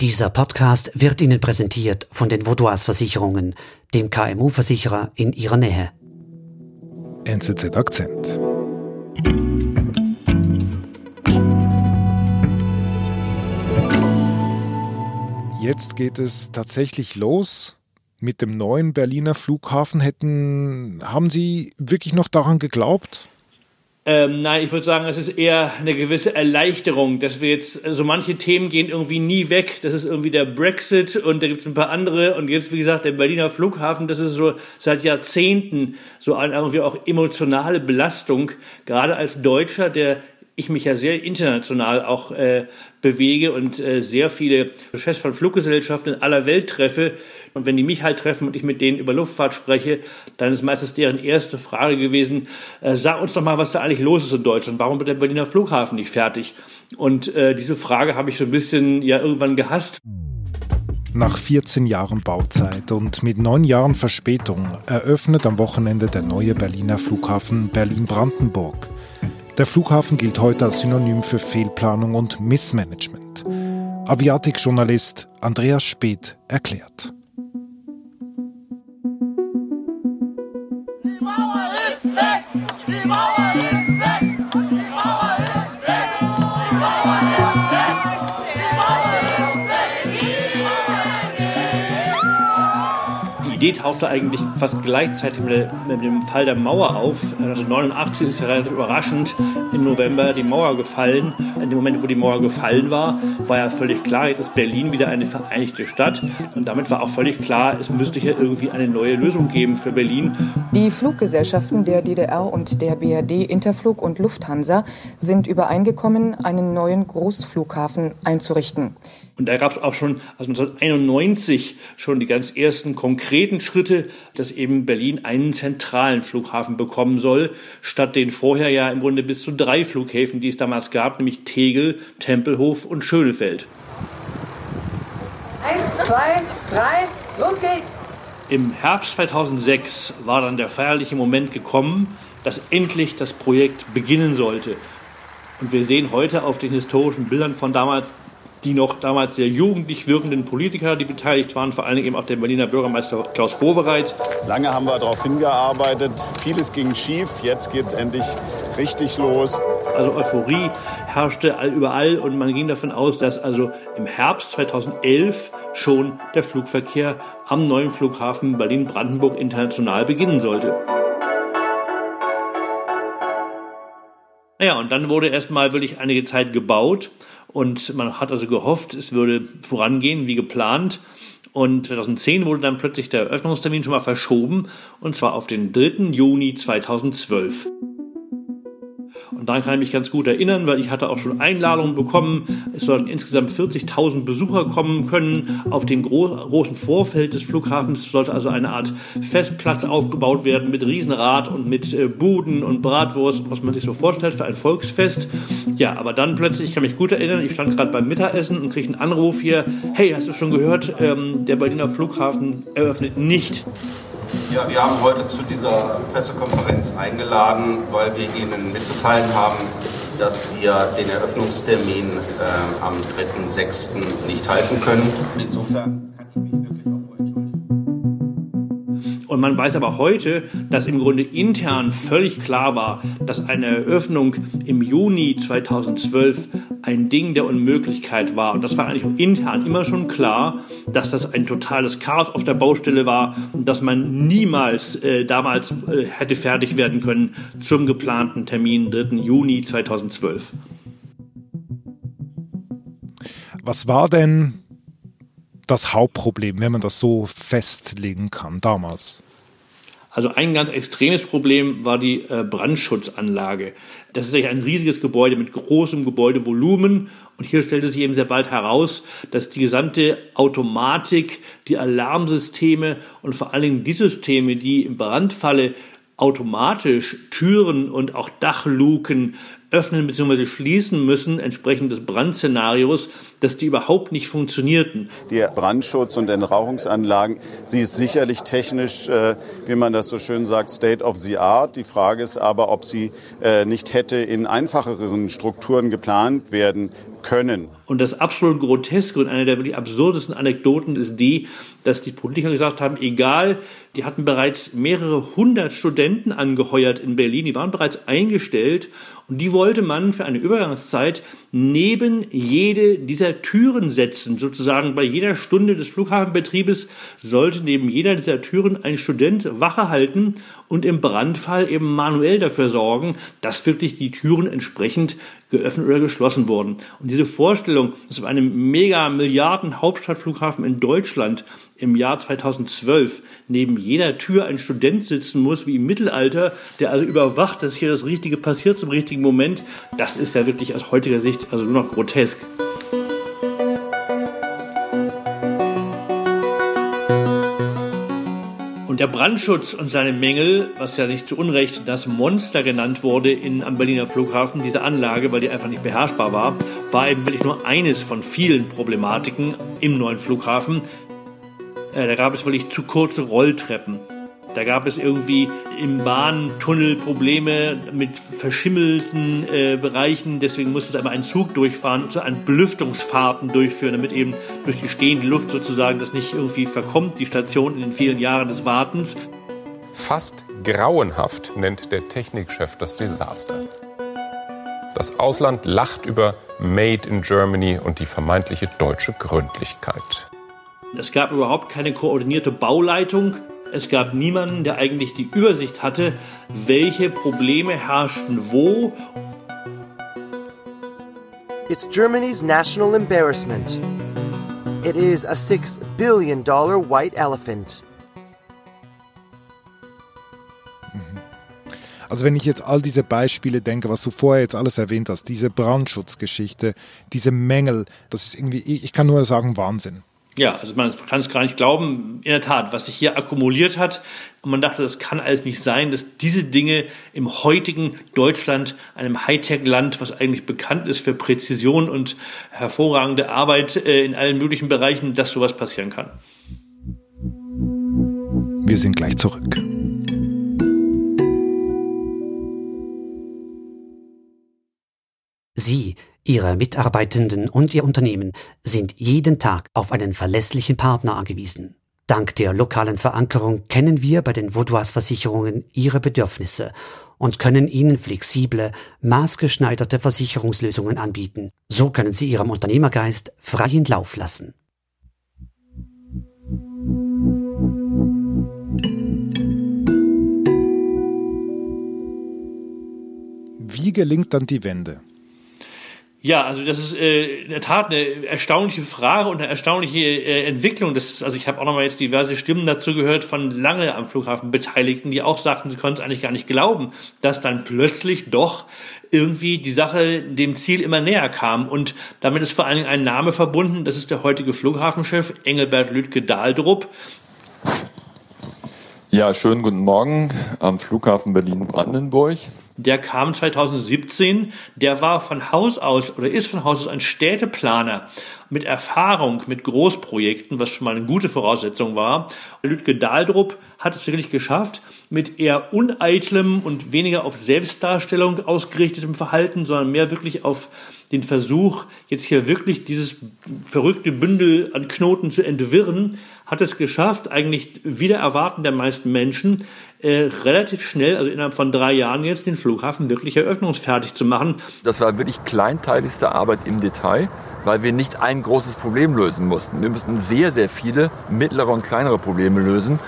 Dieser Podcast wird Ihnen präsentiert von den Vaudois Versicherungen, dem KMU-Versicherer in Ihrer Nähe. NZZ Akzent. Jetzt geht es tatsächlich los mit dem neuen Berliner Flughafen. Hätten, haben Sie wirklich noch daran geglaubt? Ähm, nein, ich würde sagen, es ist eher eine gewisse Erleichterung, dass wir jetzt, so also manche Themen gehen irgendwie nie weg. Das ist irgendwie der Brexit und da gibt es ein paar andere. Und jetzt, wie gesagt, der Berliner Flughafen, das ist so seit Jahrzehnten so eine irgendwie auch emotionale Belastung, gerade als Deutscher, der ich mich ja sehr international auch äh, bewege und äh, sehr viele Chefs von Fluggesellschaften in aller Welt treffe. Und wenn die mich halt treffen und ich mit denen über Luftfahrt spreche, dann ist meistens deren erste Frage gewesen, äh, sag uns doch mal, was da eigentlich los ist in Deutschland. Warum wird der Berliner Flughafen nicht fertig? Und äh, diese Frage habe ich so ein bisschen ja irgendwann gehasst. Nach 14 Jahren Bauzeit und mit neun Jahren Verspätung eröffnet am Wochenende der neue Berliner Flughafen Berlin-Brandenburg. Der Flughafen gilt heute als Synonym für Fehlplanung und Missmanagement. Aviatik-Journalist Andreas Speth erklärt. Idee tauchte eigentlich fast gleichzeitig mit, dem Fall der Mauer auf. Also 89 ist ja relativ überraschend im November die Mauer gefallen. In dem Moment, wo die Mauer gefallen war, war ja völlig klar, jetzt ist Berlin wieder eine vereinigte Stadt. Und damit war auch völlig klar, es müsste hier irgendwie eine neue Lösung geben für Berlin. Die Fluggesellschaften der DDR und der BRD Interflug und Lufthansa sind übereingekommen, einen neuen Großflughafen einzurichten. Und da gab es auch schon also 1991 schon die ganz ersten konkreten Schritte, dass eben Berlin einen zentralen Flughafen bekommen soll, statt den vorher ja im Grunde bis zu drei Flughäfen, die es damals gab, nämlich Tegel, Tempelhof und Schönefeld. Eins, zwei, drei, los geht's! Im Herbst 2006 war dann der feierliche Moment gekommen, dass endlich das Projekt beginnen sollte. Und wir sehen heute auf den historischen Bildern von damals die noch damals sehr jugendlich wirkenden Politiker, die beteiligt waren, vor allen Dingen eben auch der Berliner Bürgermeister Klaus Wowereit. Lange haben wir darauf hingearbeitet, vieles ging schief, jetzt geht es endlich richtig los. Also Euphorie herrschte überall und man ging davon aus, dass also im Herbst 2011 schon der Flugverkehr am neuen Flughafen Berlin-Brandenburg international beginnen sollte. Naja, und dann wurde erstmal wirklich einige Zeit gebaut und man hat also gehofft, es würde vorangehen wie geplant. Und 2010 wurde dann plötzlich der Eröffnungstermin schon mal verschoben, und zwar auf den 3. Juni 2012. Und daran kann ich mich ganz gut erinnern, weil ich hatte auch schon Einladungen bekommen. Es sollten insgesamt 40.000 Besucher kommen können. Auf dem gro großen Vorfeld des Flughafens sollte also eine Art Festplatz aufgebaut werden mit Riesenrad und mit äh, Buden und Bratwurst, was man sich so vorstellt für ein Volksfest. Ja, aber dann plötzlich, ich kann mich gut erinnern, ich stand gerade beim Mittagessen und kriege einen Anruf hier, hey, hast du schon gehört, ähm, der Berliner Flughafen eröffnet nicht. Ja, wir haben heute zu dieser Pressekonferenz eingeladen, weil wir Ihnen mitzuteilen haben, dass wir den Eröffnungstermin äh, am 3.6. nicht halten können. Insofern kann ich mich wirklich auch und man weiß aber heute, dass im Grunde intern völlig klar war, dass eine Eröffnung im Juni 2012 ein Ding der Unmöglichkeit war. Und das war eigentlich intern immer schon klar, dass das ein totales Chaos auf der Baustelle war und dass man niemals äh, damals äh, hätte fertig werden können zum geplanten Termin 3. Juni 2012. Was war denn das Hauptproblem, wenn man das so festlegen kann damals? Also ein ganz extremes Problem war die äh, Brandschutzanlage. Das ist ein riesiges Gebäude mit großem Gebäudevolumen und hier stellte sich eben sehr bald heraus, dass die gesamte Automatik, die Alarmsysteme und vor allen Dingen die Systeme, die im Brandfalle automatisch Türen und auch Dachluken öffnen bzw. schließen müssen, entsprechend des Brandszenarios, dass die überhaupt nicht funktionierten. Die Brandschutz- und Entrauchungsanlagen, sie ist sicherlich technisch, äh, wie man das so schön sagt, State of the Art. Die Frage ist aber, ob sie äh, nicht hätte in einfacheren Strukturen geplant werden können. Und das absolut Groteske und eine der wirklich absurdesten Anekdoten ist die, dass die Politiker gesagt haben, egal, die hatten bereits mehrere hundert Studenten angeheuert in Berlin, die waren bereits eingestellt und die wollte man für eine Übergangszeit neben jede dieser Türen setzen. Sozusagen bei jeder Stunde des Flughafenbetriebes sollte neben jeder dieser Türen ein Student Wache halten und im Brandfall eben manuell dafür sorgen, dass wirklich die Türen entsprechend geöffnet oder geschlossen wurden. Und diese Vorstellung, dass auf einem mega Milliarden Hauptstadtflughafen in Deutschland im Jahr 2012 neben jeder Tür ein Student sitzen muss, wie im Mittelalter, der also überwacht, dass hier das Richtige passiert zum richtigen Moment, das ist ja wirklich aus heutiger Sicht also nur noch grotesk. Der Brandschutz und seine Mängel, was ja nicht zu Unrecht das Monster genannt wurde in, am Berliner Flughafen, diese Anlage, weil die einfach nicht beherrschbar war, war eben wirklich nur eines von vielen Problematiken im neuen Flughafen. Äh, da gab es wirklich zu kurze Rolltreppen. Da gab es irgendwie im Bahntunnel Probleme mit verschimmelten äh, Bereichen. Deswegen musste es aber ein Zug durchfahren und so ein Belüftungsfahrten durchführen, damit eben durch die stehende Luft sozusagen das nicht irgendwie verkommt, die Station in den vielen Jahren des Wartens. Fast grauenhaft nennt der Technikchef das Desaster. Das Ausland lacht über Made in Germany und die vermeintliche deutsche Gründlichkeit. Es gab überhaupt keine koordinierte Bauleitung. Es gab niemanden, der eigentlich die Übersicht hatte, welche Probleme herrschten wo. It's Germany's national embarrassment. It is a six billion dollar white elephant. Also wenn ich jetzt all diese Beispiele denke, was du vorher jetzt alles erwähnt hast, diese Brandschutzgeschichte, diese Mängel, das ist irgendwie, ich kann nur sagen, Wahnsinn. Ja, also man kann es gar nicht glauben, in der Tat, was sich hier akkumuliert hat. Und man dachte, das kann alles nicht sein, dass diese Dinge im heutigen Deutschland, einem Hightech-Land, was eigentlich bekannt ist für Präzision und hervorragende Arbeit äh, in allen möglichen Bereichen, dass sowas passieren kann. Wir sind gleich zurück. Sie, Ihre Mitarbeitenden und Ihr Unternehmen sind jeden Tag auf einen verlässlichen Partner angewiesen. Dank der lokalen Verankerung kennen wir bei den Vaudois Versicherungen Ihre Bedürfnisse und können Ihnen flexible, maßgeschneiderte Versicherungslösungen anbieten. So können Sie Ihrem Unternehmergeist freien Lauf lassen. Wie gelingt dann die Wende? Ja, also das ist äh, in der Tat eine erstaunliche Frage und eine erstaunliche äh, Entwicklung. Das ist, also ich habe auch nochmal jetzt diverse Stimmen dazu gehört von lange am Flughafen Beteiligten, die auch sagten, sie konnten es eigentlich gar nicht glauben, dass dann plötzlich doch irgendwie die Sache dem Ziel immer näher kam. Und damit ist vor allen Dingen ein Name verbunden, das ist der heutige Flughafenchef Engelbert Lüdke Dahldrup. Ja, schönen guten Morgen am Flughafen Berlin-Brandenburg der kam 2017, der war von Haus aus oder ist von Haus aus ein Städteplaner mit Erfahrung mit Großprojekten, was schon mal eine gute Voraussetzung war. Lüdke Dahldrup hat es wirklich geschafft, mit eher uneitlem und weniger auf Selbstdarstellung ausgerichtetem Verhalten, sondern mehr wirklich auf den Versuch, jetzt hier wirklich dieses verrückte Bündel an Knoten zu entwirren, hat es geschafft, eigentlich wieder erwarten der meisten Menschen, äh, relativ schnell, also innerhalb von drei Jahren jetzt, den Flughafen wirklich eröffnungsfertig zu machen. Das war wirklich kleinteiligste Arbeit im Detail, weil wir nicht ein großes Problem lösen mussten. Wir mussten sehr, sehr viele mittlere und kleinere Probleme lösen.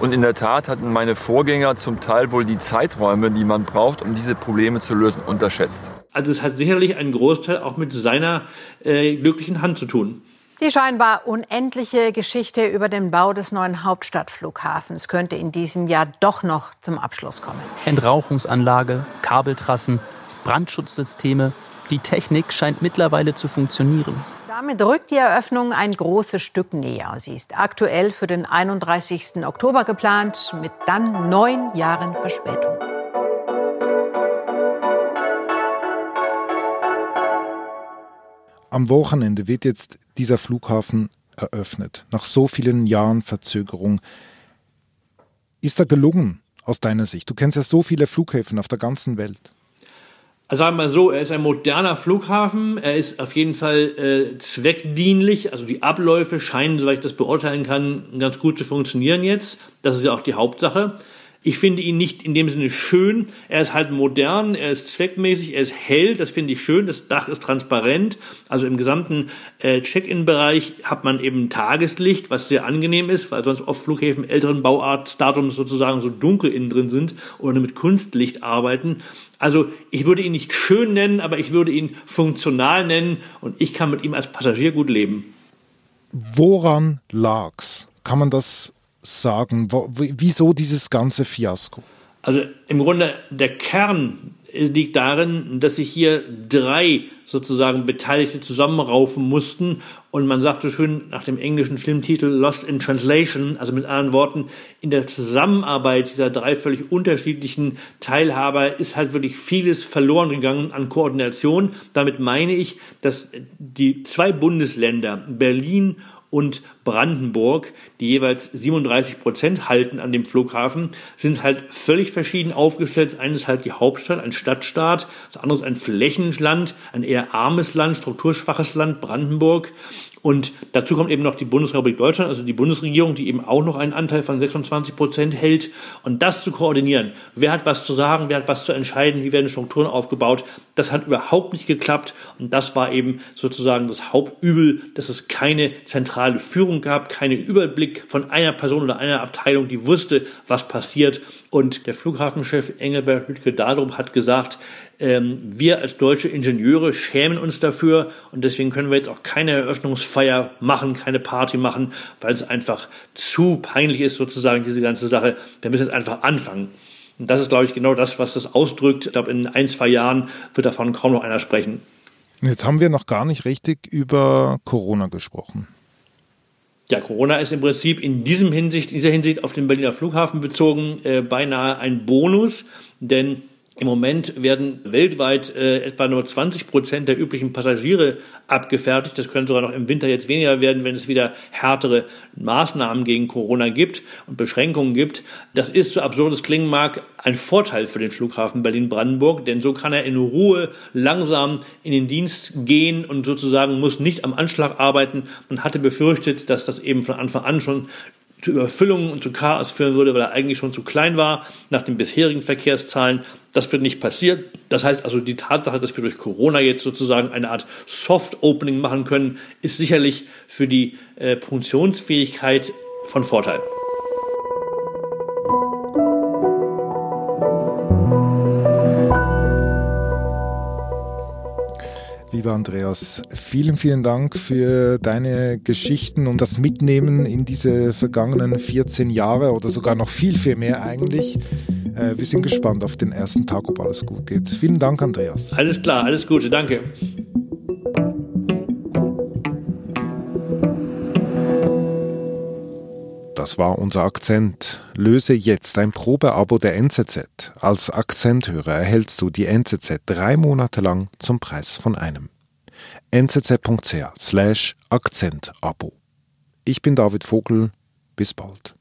Und in der Tat hatten meine Vorgänger zum Teil wohl die Zeiträume, die man braucht, um diese Probleme zu lösen, unterschätzt. Also es hat sicherlich einen Großteil auch mit seiner äh, glücklichen Hand zu tun. Die scheinbar unendliche Geschichte über den Bau des neuen Hauptstadtflughafens könnte in diesem Jahr doch noch zum Abschluss kommen. Entrauchungsanlage, Kabeltrassen, Brandschutzsysteme. Die Technik scheint mittlerweile zu funktionieren. Damit rückt die Eröffnung ein großes Stück näher. Sie ist aktuell für den 31. Oktober geplant, mit dann neun Jahren Verspätung. Am Wochenende wird jetzt dieser Flughafen eröffnet, nach so vielen Jahren Verzögerung. Ist er gelungen aus deiner Sicht? Du kennst ja so viele Flughäfen auf der ganzen Welt. Also sagen wir mal so, er ist ein moderner Flughafen, er ist auf jeden Fall äh, zweckdienlich, also die Abläufe scheinen, soweit ich das beurteilen kann, ganz gut zu funktionieren jetzt. Das ist ja auch die Hauptsache. Ich finde ihn nicht in dem Sinne schön. Er ist halt modern, er ist zweckmäßig, er ist hell, das finde ich schön. Das Dach ist transparent. Also im gesamten äh, Check-in-Bereich hat man eben Tageslicht, was sehr angenehm ist, weil sonst oft Flughäfen älteren Bauartdatums sozusagen so dunkel innen drin sind oder mit Kunstlicht arbeiten. Also ich würde ihn nicht schön nennen, aber ich würde ihn funktional nennen und ich kann mit ihm als Passagier gut leben. Woran lag's? Kann man das sagen? Wieso dieses ganze Fiasko? Also im Grunde der Kern liegt darin, dass sich hier drei sozusagen Beteiligte zusammenraufen mussten und man sagte schön nach dem englischen Filmtitel Lost in Translation, also mit anderen Worten, in der Zusammenarbeit dieser drei völlig unterschiedlichen Teilhaber ist halt wirklich vieles verloren gegangen an Koordination. Damit meine ich, dass die zwei Bundesländer, Berlin und Brandenburg, die jeweils 37 Prozent halten an dem Flughafen, sind halt völlig verschieden aufgestellt. Das eine ist halt die Hauptstadt, ein Stadtstaat, das andere ist ein Flächenland, ein eher armes Land, strukturschwaches Land, Brandenburg. Und dazu kommt eben noch die Bundesrepublik Deutschland, also die Bundesregierung, die eben auch noch einen Anteil von 26 Prozent hält. Und das zu koordinieren, wer hat was zu sagen, wer hat was zu entscheiden, wie werden Strukturen aufgebaut, das hat überhaupt nicht geklappt. Und das war eben sozusagen das Hauptübel, dass es keine zentrale Führung gab, keinen Überblick von einer Person oder einer Abteilung, die wusste, was passiert. Und der Flughafenchef Engelbert Lütke Dadrup hat gesagt, ähm, wir als deutsche Ingenieure schämen uns dafür und deswegen können wir jetzt auch keine Eröffnungsfeier machen, keine Party machen, weil es einfach zu peinlich ist, sozusagen, diese ganze Sache. Wir müssen jetzt einfach anfangen. Und das ist, glaube ich, genau das, was das ausdrückt. Ich glaube, in ein, zwei Jahren wird davon kaum noch einer sprechen. Jetzt haben wir noch gar nicht richtig über Corona gesprochen. Ja, Corona ist im Prinzip in diesem Hinsicht, dieser Hinsicht auf den Berliner Flughafen bezogen äh, beinahe ein Bonus, denn im Moment werden weltweit äh, etwa nur 20 Prozent der üblichen Passagiere abgefertigt. Das können sogar noch im Winter jetzt weniger werden, wenn es wieder härtere Maßnahmen gegen Corona gibt und Beschränkungen gibt. Das ist, so absurd es klingen mag, ein Vorteil für den Flughafen Berlin-Brandenburg, denn so kann er in Ruhe langsam in den Dienst gehen und sozusagen muss nicht am Anschlag arbeiten. Man hatte befürchtet, dass das eben von Anfang an schon zu Überfüllungen und zu Chaos führen würde, weil er eigentlich schon zu klein war nach den bisherigen Verkehrszahlen. Das wird nicht passiert. Das heißt also, die Tatsache, dass wir durch Corona jetzt sozusagen eine Art Soft-Opening machen können, ist sicherlich für die äh, Funktionsfähigkeit von Vorteil. Lieber Andreas, vielen, vielen Dank für deine Geschichten und das Mitnehmen in diese vergangenen 14 Jahre oder sogar noch viel, viel mehr eigentlich. Äh, wir sind gespannt auf den ersten Tag, ob alles gut geht. Vielen Dank, Andreas. Alles klar, alles Gute, danke. Das war unser Akzent. Löse jetzt ein Probeabo der NZZ. Als Akzenthörer erhältst du die NZZ drei Monate lang zum Preis von einem. nzz.ch slash Akzentabo. Ich bin David Vogel. Bis bald.